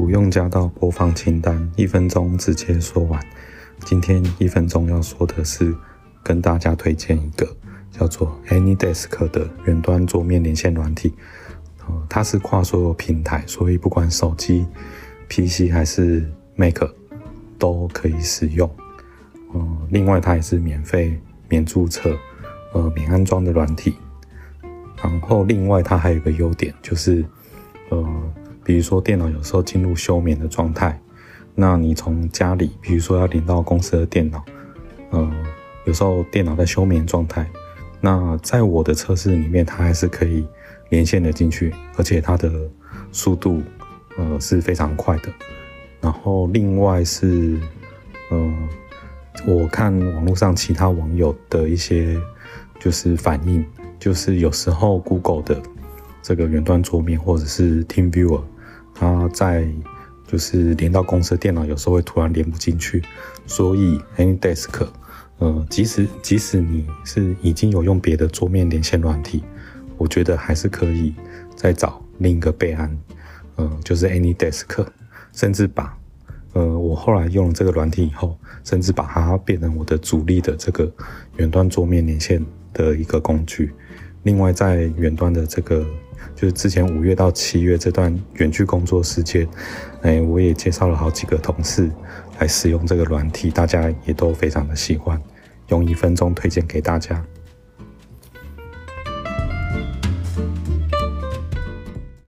不用加到播放清单，一分钟直接说完。今天一分钟要说的是，跟大家推荐一个叫做 AnyDesk 的远端桌面连线软体。呃，它是跨所有平台，所以不管手机、PC 还是 Mac 都可以使用。嗯，另外它也是免费、免注册、呃免安装的软体。然后另外它还有一个优点就是，呃。比如说电脑有时候进入休眠的状态，那你从家里，比如说要连到公司的电脑，呃，有时候电脑在休眠状态，那在我的测试里面，它还是可以连线的进去，而且它的速度，呃，是非常快的。然后另外是，呃，我看网络上其他网友的一些就是反应，就是有时候 Google 的。这个远端桌面或者是 Team Viewer，它在就是连到公司的电脑，有时候会突然连不进去，所以 AnyDesk，呃，即使即使你是已经有用别的桌面连线软体，我觉得还是可以再找另一个备案，呃，就是 AnyDesk，甚至把，呃，我后来用了这个软体以后，甚至把它变成我的主力的这个远端桌面连线的一个工具。另外，在远端的这个。就是之前五月到七月这段远距工作时间，哎，我也介绍了好几个同事来使用这个软体，大家也都非常的喜欢，用一分钟推荐给大家。